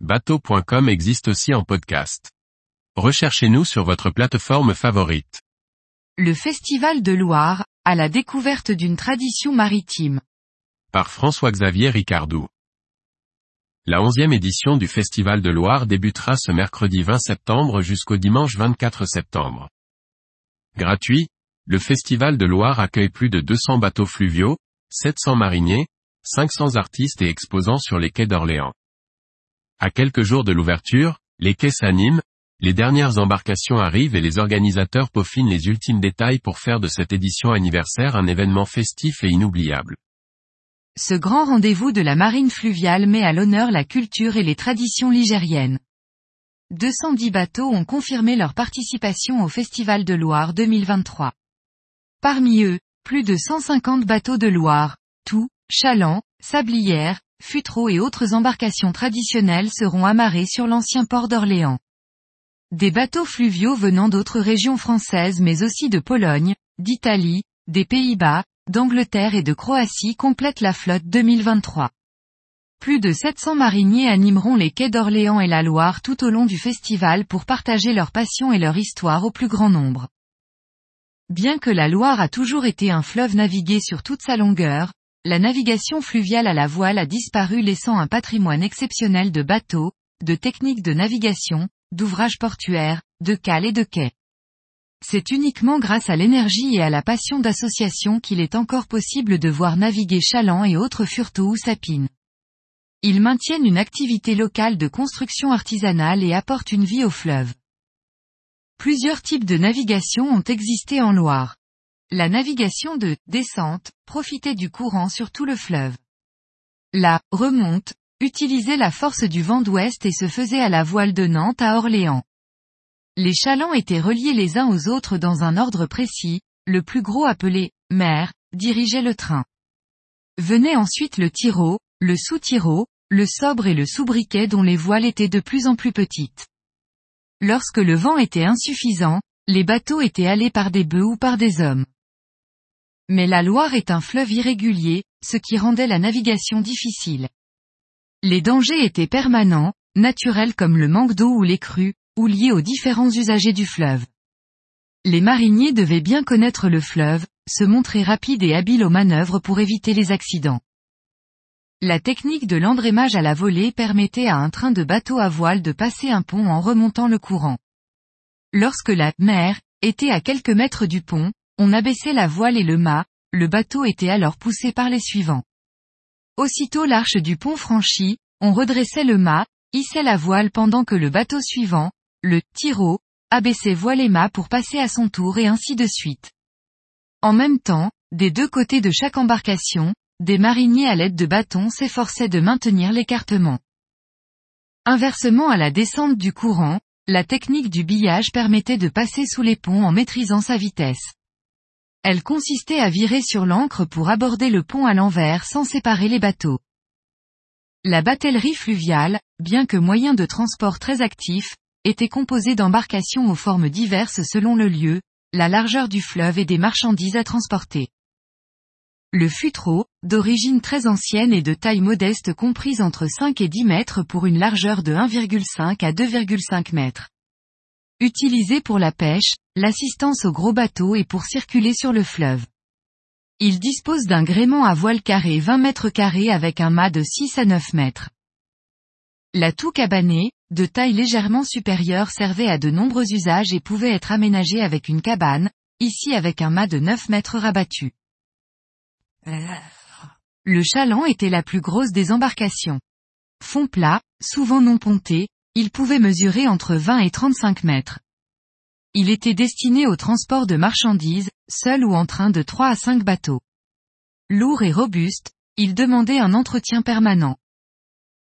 bateau.com existe aussi en podcast. Recherchez-nous sur votre plateforme favorite. Le Festival de Loire, à la découverte d'une tradition maritime. Par François-Xavier Ricardou. La onzième édition du Festival de Loire débutera ce mercredi 20 septembre jusqu'au dimanche 24 septembre. Gratuit, le Festival de Loire accueille plus de 200 bateaux fluviaux, 700 mariniers, 500 artistes et exposants sur les quais d'Orléans. À quelques jours de l'ouverture, les quais s'animent, les dernières embarcations arrivent et les organisateurs peaufinent les ultimes détails pour faire de cette édition anniversaire un événement festif et inoubliable. Ce grand rendez-vous de la marine fluviale met à l'honneur la culture et les traditions ligériennes. 210 bateaux ont confirmé leur participation au Festival de Loire 2023. Parmi eux, plus de 150 bateaux de Loire, tout, chalands, sablières, futreaux et autres embarcations traditionnelles seront amarrés sur l'ancien port d'Orléans. Des bateaux fluviaux venant d'autres régions françaises mais aussi de Pologne, d'Italie, des Pays-Bas, d'Angleterre et de Croatie complètent la flotte 2023. Plus de 700 mariniers animeront les quais d'Orléans et la Loire tout au long du festival pour partager leur passion et leur histoire au plus grand nombre. Bien que la Loire a toujours été un fleuve navigué sur toute sa longueur, la navigation fluviale à la voile a disparu laissant un patrimoine exceptionnel de bateaux, de techniques de navigation, d'ouvrages portuaires, de cales et de quais. C'est uniquement grâce à l'énergie et à la passion d'association qu'il est encore possible de voir naviguer chalands et autres furteaux ou sapines. Ils maintiennent une activité locale de construction artisanale et apportent une vie au fleuve. Plusieurs types de navigation ont existé en Loire. La navigation de descente profitait du courant sur tout le fleuve. La remonte utilisait la force du vent d'ouest et se faisait à la voile de Nantes à Orléans. Les chalands étaient reliés les uns aux autres dans un ordre précis, le plus gros appelé mer dirigeait le train. Venait ensuite le tiro, le sous-tiro, le sobre et le sous-briquet dont les voiles étaient de plus en plus petites. Lorsque le vent était insuffisant, les bateaux étaient allés par des bœufs ou par des hommes. Mais la Loire est un fleuve irrégulier, ce qui rendait la navigation difficile. Les dangers étaient permanents, naturels comme le manque d'eau ou les crues, ou liés aux différents usagers du fleuve. Les mariniers devaient bien connaître le fleuve, se montrer rapides et habiles aux manœuvres pour éviter les accidents. La technique de l'endrémage à la volée permettait à un train de bateau à voile de passer un pont en remontant le courant. Lorsque la mer était à quelques mètres du pont, on abaissait la voile et le mât, le bateau était alors poussé par les suivants. Aussitôt l'arche du pont franchie, on redressait le mât, hissait la voile pendant que le bateau suivant, le tiro, abaissait voile et mât pour passer à son tour et ainsi de suite. En même temps, des deux côtés de chaque embarcation, des mariniers à l'aide de bâtons s'efforçaient de maintenir l'écartement. Inversement à la descente du courant, la technique du billage permettait de passer sous les ponts en maîtrisant sa vitesse. Elle consistait à virer sur l'ancre pour aborder le pont à l'envers sans séparer les bateaux. La batellerie fluviale, bien que moyen de transport très actif, était composée d'embarcations aux formes diverses selon le lieu, la largeur du fleuve et des marchandises à transporter. Le futreau, d'origine très ancienne et de taille modeste comprise entre 5 et 10 mètres pour une largeur de 1,5 à 2,5 mètres. Utilisé pour la pêche, l'assistance aux gros bateaux et pour circuler sur le fleuve. Il dispose d'un gréement à voile carré 20 mètres carrés avec un mât de 6 à 9 mètres. La toux cabanée, de taille légèrement supérieure servait à de nombreux usages et pouvait être aménagée avec une cabane, ici avec un mât de 9 mètres rabattu. Le chaland était la plus grosse des embarcations. Fond plat, souvent non ponté, il pouvait mesurer entre 20 et 35 mètres. Il était destiné au transport de marchandises, seul ou en train de 3 à 5 bateaux. Lourd et robuste, il demandait un entretien permanent.